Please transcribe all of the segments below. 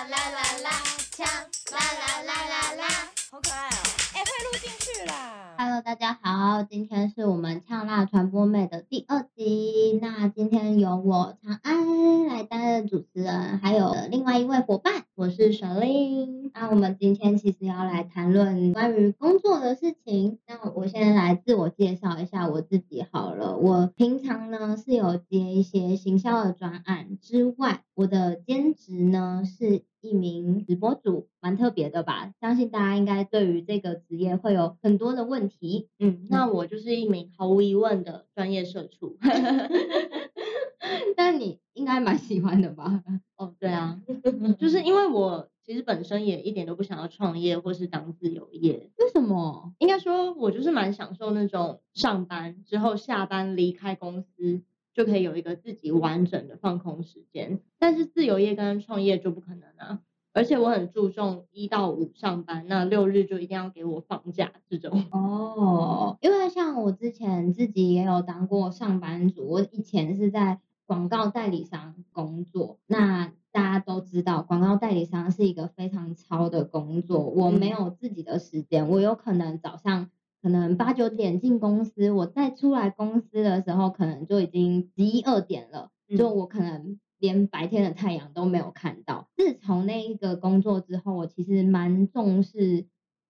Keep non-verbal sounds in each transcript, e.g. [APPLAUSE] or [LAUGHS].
啦啦啦啦，呛啦啦啦啦啦，好可爱哦！哎，会录进去啦。Hello，大家好，今天是我们呛辣传播妹的第二集。那今天由我长安来担任主持人，还有另外一位伙伴，我是沈令。那我们今天其实要来谈论关于工作的事情。那我先来自我介绍一下我自己好了。我平常呢是有接一些行销的专案之外，我的兼职呢是一名直播主，蛮特别的吧？相信大家应该对于这个职业会有很多的问题。嗯，那我就是一名毫无疑问的专业社畜。[LAUGHS] 但你应该蛮喜欢的吧？哦，对啊，[LAUGHS] 就是因为我其实本身也一点都不想要创业或是当自由业。为什么？应该说，我就是蛮享受那种上班之后下班离开公司。就可以有一个自己完整的放空时间，但是自由业跟创业就不可能啊！而且我很注重一到五上班，那六日就一定要给我放假这种。[LAUGHS] 哦，因为像我之前自己也有当过上班族，我以前是在广告代理商工作，那大家都知道广告代理商是一个非常超的工作，我没有自己的时间，我有可能早上。可能八九点进公司，我再出来公司的时候，可能就已经十一二点了。就我可能连白天的太阳都没有看到。自从那一个工作之后，我其实蛮重视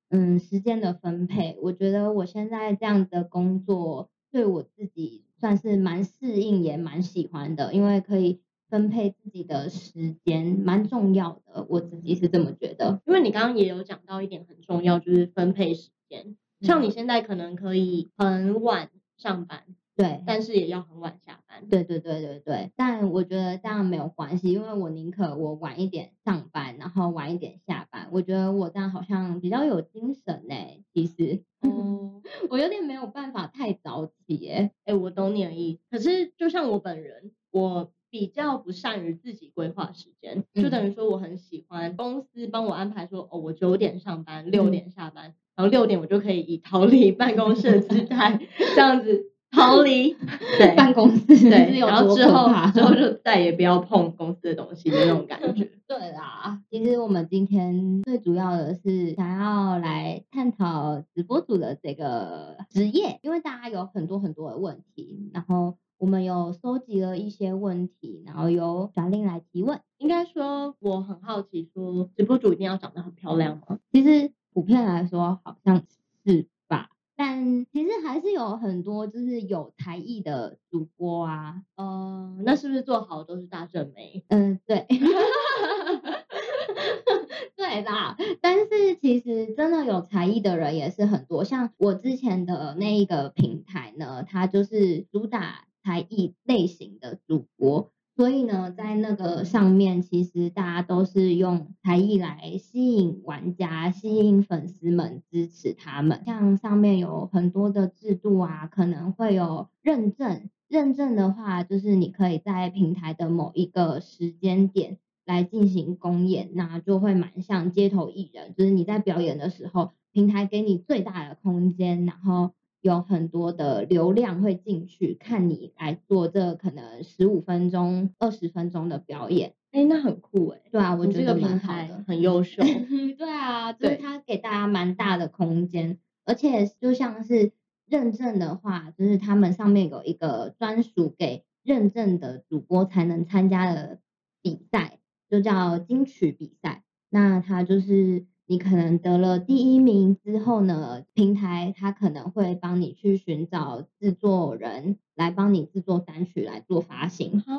嗯时间的分配。我觉得我现在这样的工作对我自己算是蛮适应，也蛮喜欢的，因为可以分配自己的时间，蛮重要的。我自己是这么觉得。因为你刚刚也有讲到一点很重要，就是分配时间。像你现在可能可以很晚上班，对，但是也要很晚下班。对对对对对，但我觉得这样没有关系，因为我宁可我晚一点上班，然后晚一点下班。我觉得我这样好像比较有精神呢。其实，哦，[LAUGHS] 我有点没有办法太早起耶。哎，我懂你的意思。可是就像我本人，我比较不善于自己规划时间，就等于说我很喜欢公司帮我安排说，哦，我九点上班，六点下班。嗯然后六点我就可以以逃离办公室的姿态这样子逃离 [LAUGHS] 对办公室，对，[LAUGHS] 然后之后之后就再也不要碰公司的东西的那种感觉。[LAUGHS] 对啦，其实我们今天最主要的是想要来探讨直播主的这个职业，因为大家有很多很多的问题，然后我们有收集了一些问题，然后由小令来提问。应该说我很好奇，说直播主一定要长得很漂亮吗？其实。普遍来说好像是吧，但其实还是有很多就是有才艺的主播啊，呃，那是不是做好都是大正妹？嗯，对，[LAUGHS] 对啦。但是其实真的有才艺的人也是很多，像我之前的那一个平台呢，它就是主打才艺类型的主播。所以呢，在那个上面，其实大家都是用才艺来吸引玩家、吸引粉丝们支持他们。像上面有很多的制度啊，可能会有认证。认证的话，就是你可以在平台的某一个时间点来进行公演，那就会蛮像街头艺人，就是你在表演的时候，平台给你最大的空间，然后。有很多的流量会进去看你来做这可能十五分钟、二十分钟的表演，哎，那很酷哎。对啊，我觉得蛮好的，很优秀。[LAUGHS] 对啊，就是它给大家蛮大的空间，而且就像是认证的话，就是他们上面有一个专属给认证的主播才能参加的比赛，就叫金曲比赛。那它就是。你可能得了第一名之后呢，平台它可能会帮你去寻找制作人来帮你制作单曲来做发行啊，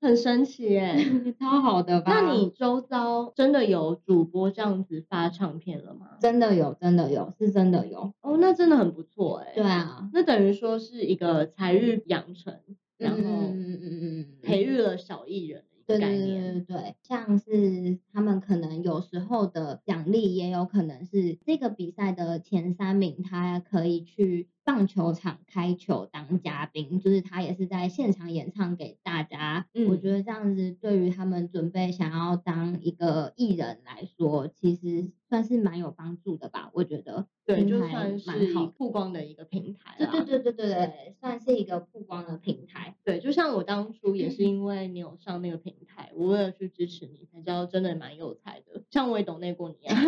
很神奇耶，[LAUGHS] 超好的吧？那你周遭真的有主播这样子发唱片了吗？真的有，真的有，是真的有哦，那真的很不错哎。对啊，那等于说是一个才艺养成，然后嗯嗯嗯嗯，培育了小艺人。对对对对。对，像是他们可能有时候的奖励，也有可能是这个比赛的前三名，他可以去棒球场开球当嘉宾，就是他也是在现场演唱给大家。嗯，我觉得这样子对于他们准备想要当一个艺人来说，其实算是蛮有帮助的吧。我觉得，对，就算是蛮好曝光的一个平台对啦。对对对对对，算是一个曝光的平台。对，就像我当初也是因为你有上那个平台，我为了去支持你，才知道真的蛮有才的。像我也懂内过你啊。[LAUGHS]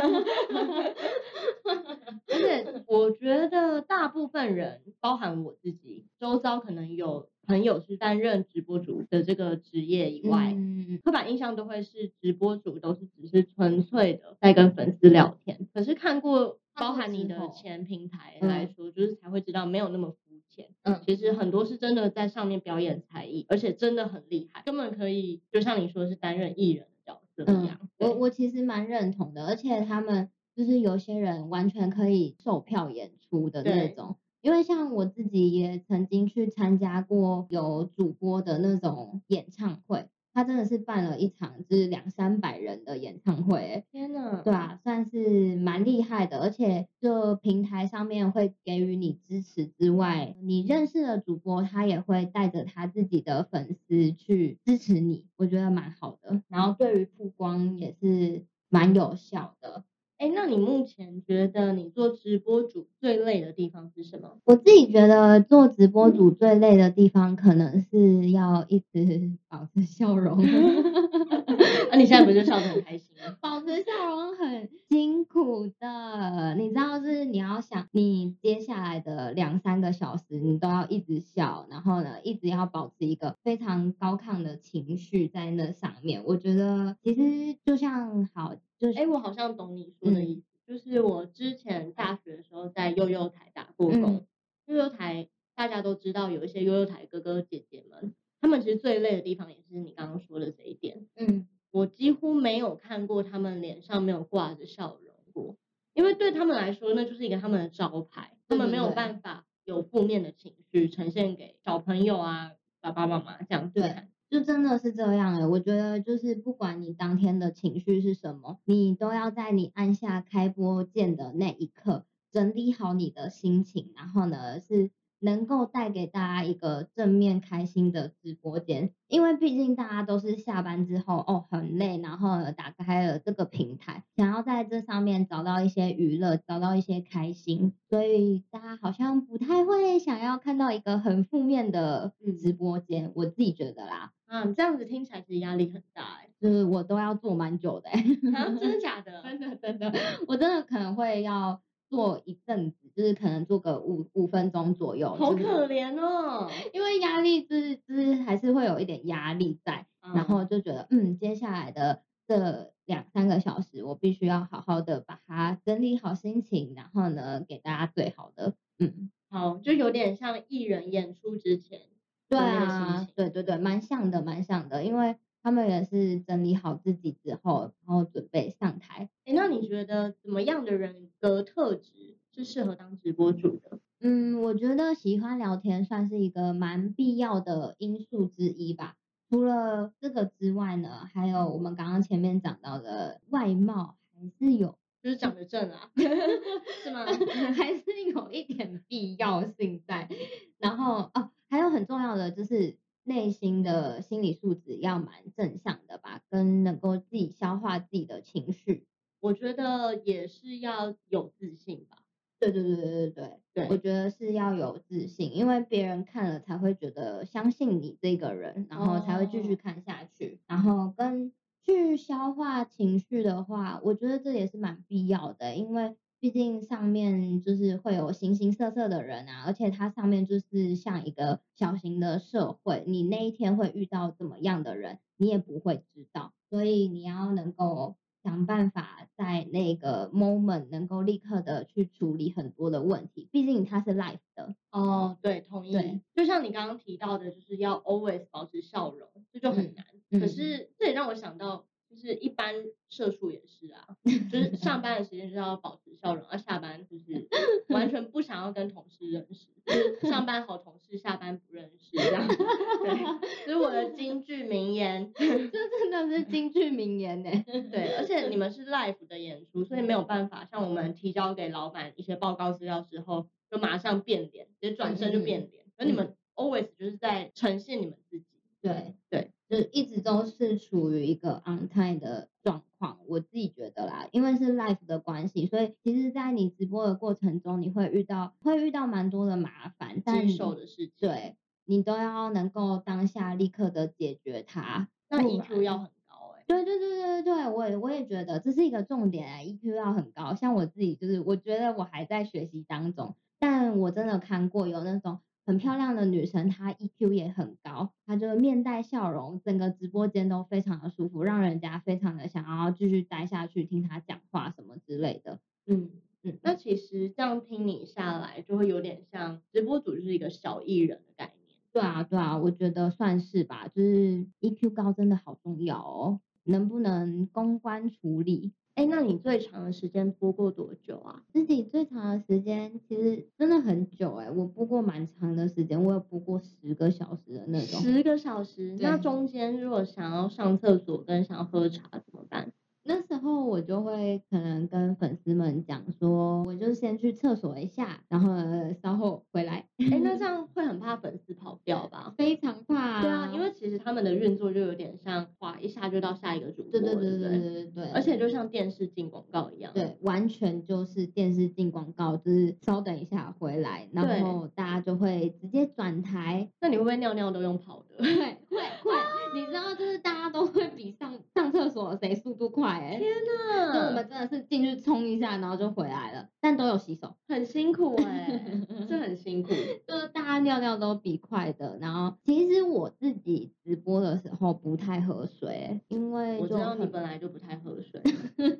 [LAUGHS] 而且我觉得大部分人，包含我自己，周遭可能有朋友是担任直播主的这个职业以外，嗯，刻板印象都会是直播主都是只是纯粹的在跟粉丝聊天。可是看过包含你的前平台来说，就是才会知道没有那么肤浅。嗯，其实很多是真的在上面表演才艺，而且真的很厉害，根本可以就像你说是担任艺人的角色一样。嗯、我我其实蛮认同的，而且他们就是有些人完全可以售票演出的那种。因为像我自己也曾经去参加过有主播的那种演唱会，他真的是办了一场就是两三百人的演唱会，天呐，对啊，算是蛮厉害的，而且就平台上面会给予你支持之外，你认识的主播他也会带着他自己的粉丝去支持你，我觉得蛮好的，然后对于曝光也是蛮有效的。哎，那你目前觉得你做直播主最累的地方是什么？我自己觉得做直播主最累的地方，可能是要一直保持笑容。[LAUGHS] [LAUGHS] 啊，你现在不是笑得很开心吗？[LAUGHS] 保持笑容很辛苦的，你知道是你要想，你接下来的两三个小时，你都要一直笑，然后呢，一直要保持一个非常高亢的情绪在那上面。我觉得其实就像好。就是，哎，我好像懂你说的意思，嗯、就是我之前大学的时候在悠悠台打过工，悠悠、嗯、台大家都知道，有一些悠悠台哥哥姐姐们，他们其实最累的地方也是你刚刚说的这一点。嗯，我几乎没有看过他们脸上没有挂着笑容过，因为对他们来说，那就是一个他们的招牌，他们没有办法有负面的情绪呈现给小朋友啊、爸爸妈妈这样子看。就真的是这样诶，我觉得就是不管你当天的情绪是什么，你都要在你按下开播键的那一刻，整理好你的心情，然后呢是。能够带给大家一个正面开心的直播间，因为毕竟大家都是下班之后哦很累，然后打开了这个平台，想要在这上面找到一些娱乐，找到一些开心，所以大家好像不太会想要看到一个很负面的直播间，嗯、我自己觉得啦。嗯，这样子听起来其实压力很大哎，就是我都要做蛮久的哎，啊，真的假的？[LAUGHS] 真的真的，我真的可能会要。做一阵子，就是可能做个五五分钟左右。好可怜哦，因为压力就是就是还是会有一点压力在，嗯、然后就觉得嗯，接下来的这两三个小时，我必须要好好的把它整理好心情，然后呢，给大家最好的。嗯，好，就有点像艺人演出之前。对啊，对对对，蛮像的，蛮像的，因为。他们也是整理好自己之后，然后准备上台。哎，那你觉得怎么样的人格特质是适合当直播主的？嗯，我觉得喜欢聊天算是一个蛮必要的因素之一吧。除了这个之外呢，还有我们刚刚前面讲到的外貌，还是有，就是长得正啊，[LAUGHS] 是吗？[LAUGHS] 还是有一点必要性在。然后哦，还有很重要的就是。内心的心理素质要蛮正向的吧，跟能够自己消化自己的情绪，我觉得也是要有自信吧。对对对对对对，对我觉得是要有自信，因为别人看了才会觉得相信你这个人，然后才会继续看下去。哦、然后跟去消化情绪的话，我觉得这也是蛮必要的，因为。毕竟上面就是会有形形色色的人啊，而且它上面就是像一个小型的社会，你那一天会遇到怎么样的人，你也不会知道，所以你要能够想办法在那个 moment 能够立刻的去处理很多的问题，毕竟它是 life 的。哦，对，同意。对，就像你刚刚提到的，就是要 always 保持笑容，这就很难。嗯，可是这也让我想到。就是一般社畜也是啊，就是上班的时间就是要保持笑容，而下班就是 [LAUGHS] 完全不想要跟同事认识，就是上班好同事，下班不认识这样子。对，这是我的金句名言，[LAUGHS] 这真的是金句名言呢。[LAUGHS] 对，而且你们是 live 的演出，所以没有办法像我们提交给老板一些报告资料之后就马上变脸，直接转身就变脸，而你们 always 就是在呈现你们自己。对对，就一直都是处于一个 on time 的状况，我自己觉得啦，因为是 life 的关系，所以其实，在你直播的过程中，你会遇到会遇到蛮多的麻烦，但棘手的事情，对，你都要能够当下立刻的解决它。那 EQ 要很高哎、欸。对对对对对，我也我也觉得这是一个重点哎，EQ 要很高。像我自己就是，我觉得我还在学习当中，但我真的看过有那种。很漂亮的女生，她 EQ 也很高，她就面带笑容，整个直播间都非常的舒服，让人家非常的想要继续待下去，听她讲话什么之类的。嗯嗯，那其实这样听你下来，就会有点像直播主就是一个小艺人的概念。对啊对啊，我觉得算是吧，就是 EQ 高真的好重要哦，能不能公关处理？哎，那你最长的时间播过多久啊？自己最长的时间其实真的很久哎，我播过蛮长的时间，我有播过十个小时的那种。十个小时？那中间如果想要上厕所跟想要喝茶怎么办？那时候我就会可能跟粉丝们讲说，我就先去厕所一下，然后稍后回来。哎，那这样会很怕粉丝跑掉吧？非常怕。对啊，因为其实他们的运作就有点像滑一下就到下一个主播，对对对对对对对。而且就像电视进广告一样。对，完全就是电视进广告，就是稍等一下回来，然后大家就会直接转台。那你会不会尿尿都用跑的？对会会。你知道，就是大家都会比上上厕所谁速度快。哎天呐，就我们真的是进去冲一下，然后就回来了，但都有洗手，很辛苦哎、欸，[LAUGHS] 这很辛苦，就是大家尿尿都比快的。然后其实我自己直播的时候不太喝水，因为我知道你本来就不太喝水，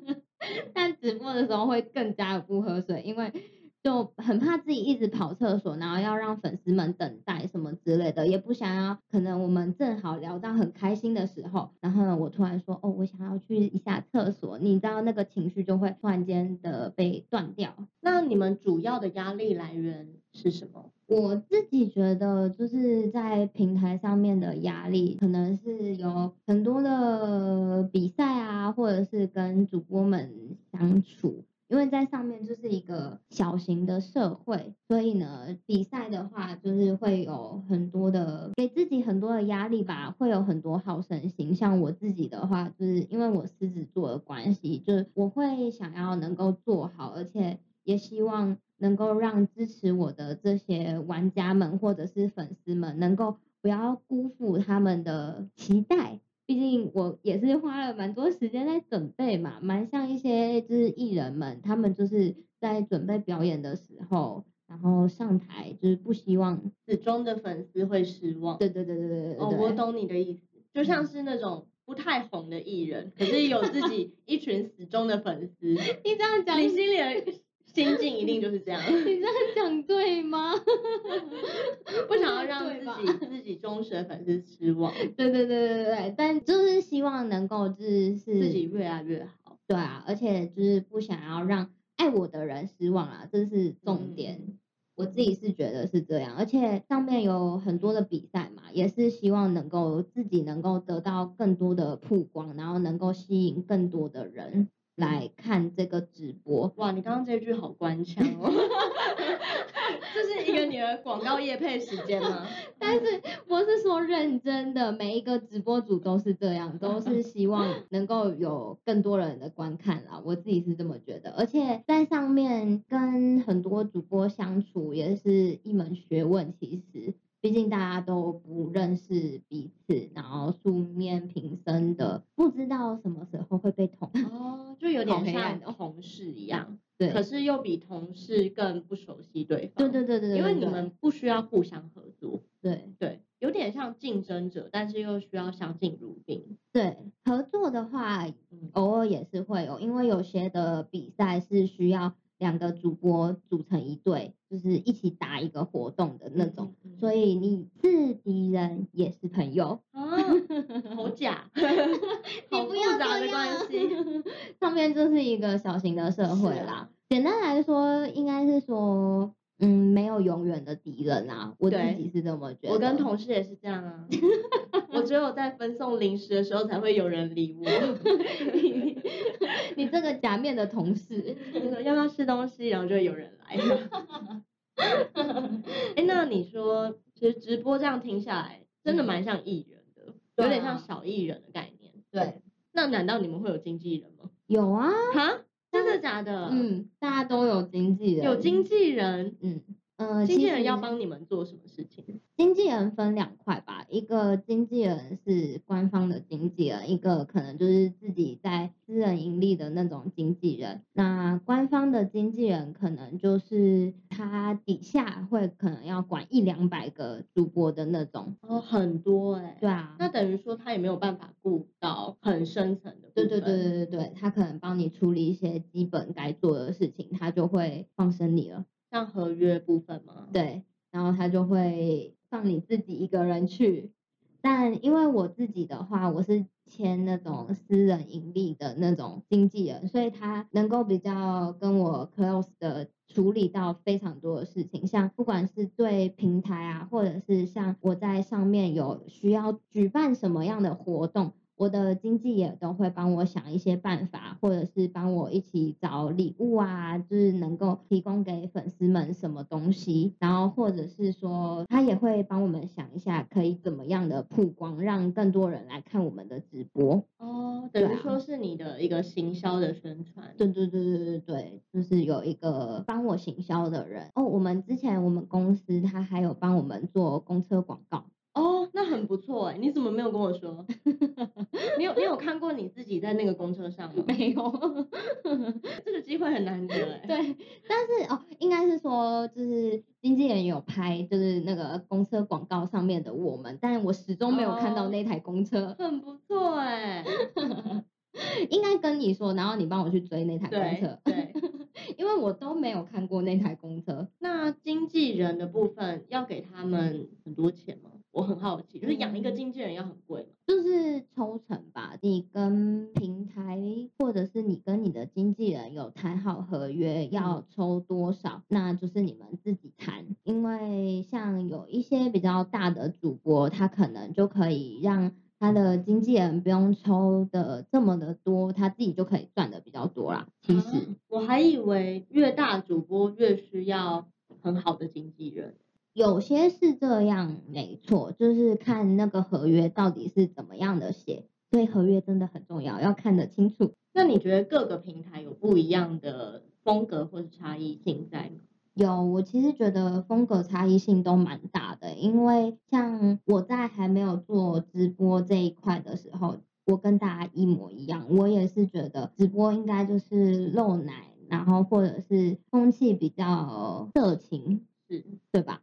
[LAUGHS] 但直播的时候会更加的不喝水，因为。就很怕自己一直跑厕所，然后要让粉丝们等待什么之类的，也不想要。可能我们正好聊到很开心的时候，然后呢，我突然说，哦，我想要去一下厕所，你知道那个情绪就会突然间的被断掉。那你们主要的压力来源是什么？我自己觉得就是在平台上面的压力，可能是有很多的比赛啊，或者是跟主播们相处。因为在上面就是一个小型的社会，所以呢，比赛的话就是会有很多的给自己很多的压力吧，会有很多好胜心。像我自己的话，就是因为我狮子座的关系，就是我会想要能够做好，而且也希望能够让支持我的这些玩家们或者是粉丝们，能够不要辜负他们的期待。毕竟我也是花了蛮多时间在准备嘛，蛮像一些就是艺人们，他们就是在准备表演的时候，然后上台就是不希望死忠的粉丝会失望。对对对对对对。哦，我懂你的意思，就像是那种不太红的艺人，可是有自己一群死忠的粉丝。[LAUGHS] 你这样讲，你心里的。心境一定就是这样，[LAUGHS] 你这样讲对吗？[LAUGHS] 不想要让自己自己忠实的粉丝失望。对对对对对，但就是希望能够就是自己越来越好。对啊，而且就是不想要让爱我的人失望啊，这是重点。嗯、我自己是觉得是这样，而且上面有很多的比赛嘛，也是希望能够自己能够得到更多的曝光，然后能够吸引更多的人。来看这个直播，哇！你刚刚这句好官腔哦，[LAUGHS] 这是一个你的广告业配时间吗？但是我是说认真的，每一个直播主都是这样，都是 [LAUGHS] 希望能够有更多人的观看啦。我自己是这么觉得，而且在上面跟很多主播相处也是一门学问，其实。毕竟大家都不认识彼此，然后素面平生的，不知道什么时候会被捅哦，就有点像同事一样，对，可是又比同事更不熟悉对方，对对对对，因为你们不需要互相合作，对对，有点像竞争者，但是又需要相敬如宾，对，合作的话，偶尔也是会有，因为有些的比赛是需要。两个主播组成一队，就是一起打一个活动的那种，嗯嗯、所以你是敌人也是朋友啊，好假，[LAUGHS] 好复杂的关系。上面就是一个小型的社会啦，啊、简单来说，应该是说。嗯，没有永远的敌人啊，我自己是这么觉得。我跟同事也是这样啊，[LAUGHS] 我只有在分送零食的时候才会有人理我。[LAUGHS] [LAUGHS] 你，你这个假面的同事，要不要吃东西，然后就会有人来。哎、欸，那你说，其实直播这样听下来，真的蛮像艺人的。有点像小艺人的概念。对，那难道你们会有经纪人吗？有啊，哈，真的假的？嗯，大家都有经纪人，有经纪人，嗯。呃，经纪人要帮你们做什么事情？经纪人分两块吧，一个经纪人是官方的经纪人，一个可能就是自己在私人盈利的那种经纪人。那官方的经纪人可能就是他底下会可能要管一两百个主播的那种。哦，很多哎、欸。对啊。那等于说他也没有办法顾到很深层的。对对对对对对，他可能帮你处理一些基本该做的事情，他就会放生你了。像合约部分吗？对，然后他就会放你自己一个人去。但因为我自己的话，我是签那种私人盈利的那种经纪人，所以他能够比较跟我 close 的处理到非常多的事情，像不管是对平台啊，或者是像我在上面有需要举办什么样的活动。我的经纪也都会帮我想一些办法，或者是帮我一起找礼物啊，就是能够提供给粉丝们什么东西，然后或者是说他也会帮我们想一下可以怎么样的曝光，让更多人来看我们的直播。哦，等于说是你的一个行销的宣传。对对对对对对，就是有一个帮我行销的人。哦，我们之前我们公司他还有帮我们做公车广告。哦，那很不错哎，你怎么没有跟我说？你有你有看过你自己在那个公车上吗？没有，[LAUGHS] 这个机会很难得 [LAUGHS] 哎。对，但是哦，应该是说就是经纪人有拍，就是那个公车广告上面的我们，但我始终没有看到那台公车。哦，很不错哎，[LAUGHS] 应该跟你说，然后你帮我去追那台公车。对，对因为我都没有看过那台公车。那经纪人的部分要给他们很多钱吗？我很好奇，就是养一个经纪人要很贵吗？就是抽成吧，你跟平台或者是你跟你的经纪人有谈好合约，要抽多少，那就是你们自己谈。因为像有一些比较大的主播，他可能就可以让他的经纪人不用抽的这么的多，他自己就可以赚的比较多啦。其实、啊、我还以为越大主播越需要很好的经纪人。有些是这样，没错，就是看那个合约到底是怎么样的写，所以合约真的很重要，要看得清楚。那你觉得各个平台有不一样的风格或者差异性在吗？有，我其实觉得风格差异性都蛮大的，因为像我在还没有做直播这一块的时候，我跟大家一模一样，我也是觉得直播应该就是露奶，然后或者是风气比较色情，是，对吧？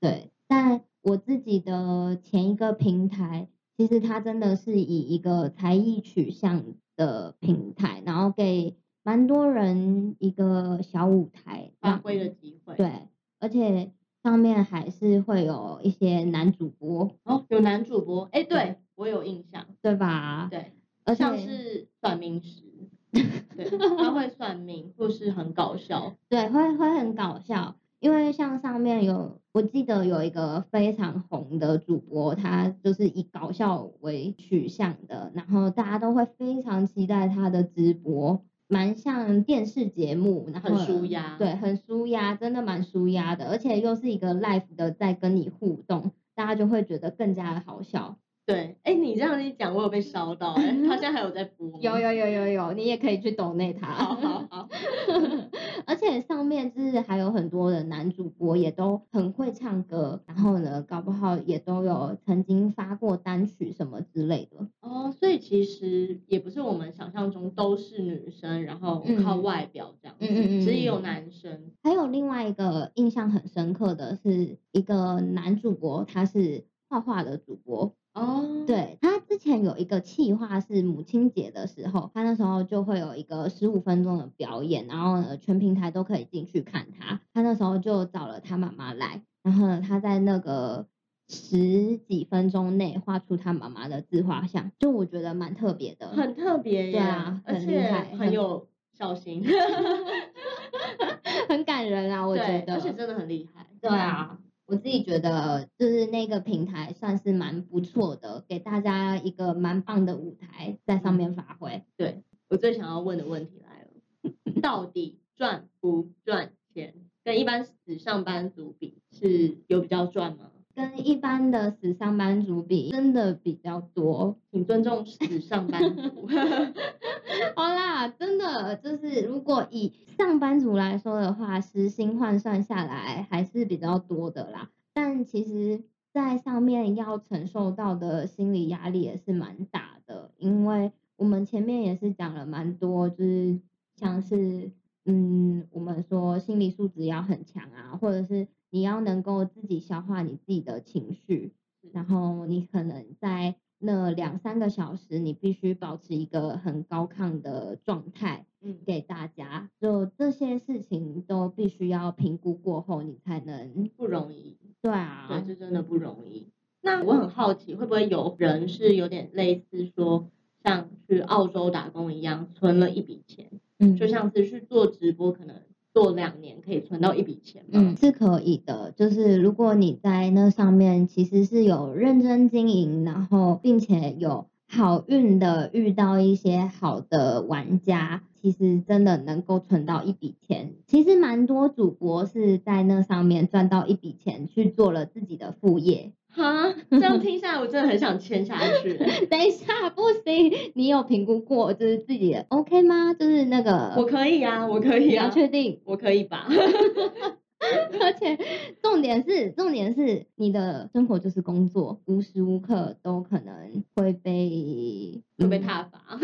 对，但我自己的前一个平台，其实它真的是以一个才艺取向的平台，然后给蛮多人一个小舞台发挥的机会。对，而且上面还是会有一些男主播哦，有男主播，哎，对，对我有印象，对吧？对，而且像是算命师，[LAUGHS] 对，他会算命，或是很搞笑，对，会会很搞笑。因为像上面有，我记得有一个非常红的主播，他就是以搞笑为取向的，然后大家都会非常期待他的直播，蛮像电视节目，然后很舒压，对，很舒压，真的蛮舒压的，而且又是一个 live 的在跟你互动，大家就会觉得更加的好笑。对，哎，你这样一讲，我有被烧到，哎，他现在还有在播？有有有有有，你也可以去抖内他。好好好。[LAUGHS] 而且上面就是还有很多的男主播，也都很会唱歌，然后呢，搞不好也都有曾经发过单曲什么之类的。哦，所以其实也不是我们想象中都是女生，然后靠外表这样子，嗯嗯嗯，只有男生。还有另外一个印象很深刻的是一个男主播，他是画画的主播。哦，oh. 对，他之前有一个企划是母亲节的时候，他那时候就会有一个十五分钟的表演，然后呢，全平台都可以进去看他。他那时候就找了他妈妈来，然后呢，他在那个十几分钟内画出他妈妈的自画像，就我觉得蛮特别的，很特别耶，对啊，很厉害，很有孝心，[LAUGHS] 很感人啊，我觉得，而且真的很厉害，对啊。我自己觉得，就是那个平台算是蛮不错的，给大家一个蛮棒的舞台在上面发挥。对，我最想要问的问题来了，到底赚不赚钱？跟一般死上班族比，是有比较赚吗？跟一般的死上班族比，真的比较多，请尊重死上班族。[LAUGHS] 好啦，真的就是如果以上班族来说的话，时薪换算下来还是比较多的啦。但其实，在上面要承受到的心理压力也是蛮大的，因为我们前面也是讲了蛮多，就是像是嗯，我们说心理素质要很强啊，或者是。你要能够自己消化你自己的情绪，然后你可能在那两三个小时，你必须保持一个很高亢的状态，嗯，给大家，就这些事情都必须要评估过后，你才能不容易，对啊，对，这真的不容易。那我很好奇，会不会有人是有点类似说，像去澳洲打工一样，存了一笔钱，嗯，就像是去做直播可能。做两年可以存到一笔钱吗？嗯，是可以的。就是如果你在那上面其实是有认真经营，然后并且有好运的遇到一些好的玩家，其实真的能够存到一笔钱。其实蛮多主播是在那上面赚到一笔钱，去做了自己的副业。哈，这样听下来，我真的很想签下去。[LAUGHS] 等一下，不行，你有评估过就是自己的 OK 吗？就是那个，我可以啊，我可以啊，确定我可以吧？[LAUGHS] 而且重点是，重点是你的生活就是工作，无时无刻都可能会被会被踏伐。[LAUGHS]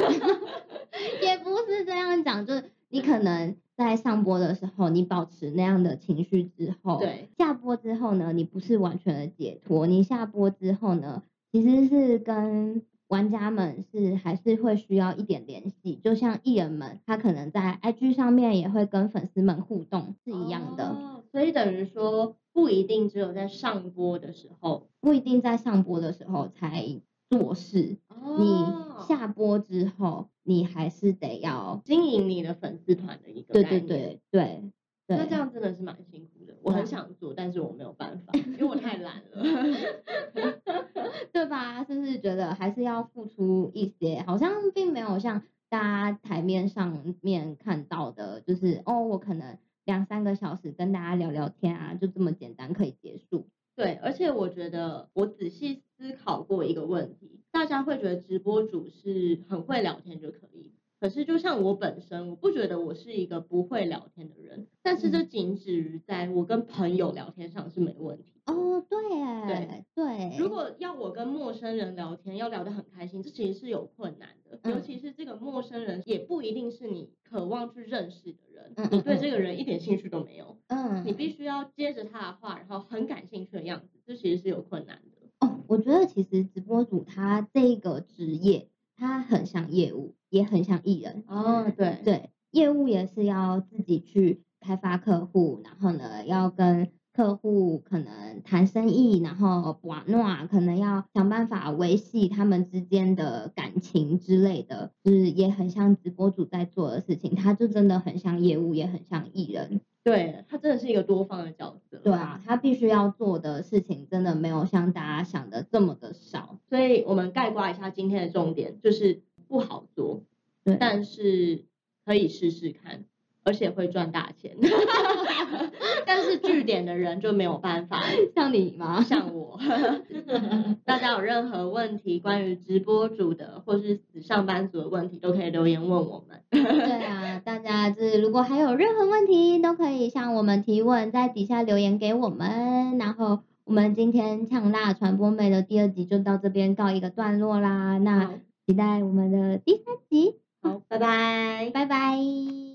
也不是这样讲，就是你可能。在上播的时候，你保持那样的情绪之后，对，下播之后呢，你不是完全的解脱，你下播之后呢，其实是跟玩家们是还是会需要一点联系，就像艺人们，他可能在 IG 上面也会跟粉丝们互动是一样的，哦，所以等于说不一定只有在上播的时候，不一定在上播的时候才做事，哦，你下播之后。你还是得要经营你的粉丝团的一个对对对对，那这样真的是蛮辛苦的。我很想做，但是我没有办法，[LAUGHS] 因为我太懒了，对吧？是不是觉得还是要付出一些？好像并没有像大家台面上面看到的，就是哦，我可能两三个小时跟大家聊聊天啊，就这么简单可以结束。对，而且我觉得我仔细思考过一个问题，大家会觉得直播主是很会聊天就可以，可是就像我本身，我不觉得我是一个不会聊天的人，但是这仅止于在我跟朋友聊天上是没问题。哦，对，对，对。如果要我跟陌生人聊天，要聊得很开心，这其实是有困难尤其是这个陌生人也不一定是你渴望去认识的人，嗯、你对这个人一点兴趣都没有，嗯，你必须要接着他的话，然后很感兴趣的样子，这其实是有困难的。哦，我觉得其实直播主他这个职业，他很像业务，也很像艺人。哦，对对，业务也是要自己去开发客户，然后呢，要跟。客户可能谈生意，然后玩闹，可能要想办法维系他们之间的感情之类的，就是也很像直播主在做的事情，他就真的很像业务，也很像艺人。对，他真的是一个多方的角色。对啊，他必须要做的事情真的没有像大家想的这么的少。所以我们概括一下今天的重点，就是不好做，对，但是可以试试看。而且会赚大钱，[LAUGHS] 但是据点的人就没有办法，[LAUGHS] 像你吗？像我。[LAUGHS] 大家有任何问题关于直播主的，或是死上班族的问题，都可以留言问我们。对啊，大家就是如果还有任何问题，都可以向我们提问，在底下留言给我们。然后我们今天呛辣传播妹的第二集就到这边告一个段落啦。那期待我们的第三集。好，拜拜，拜拜。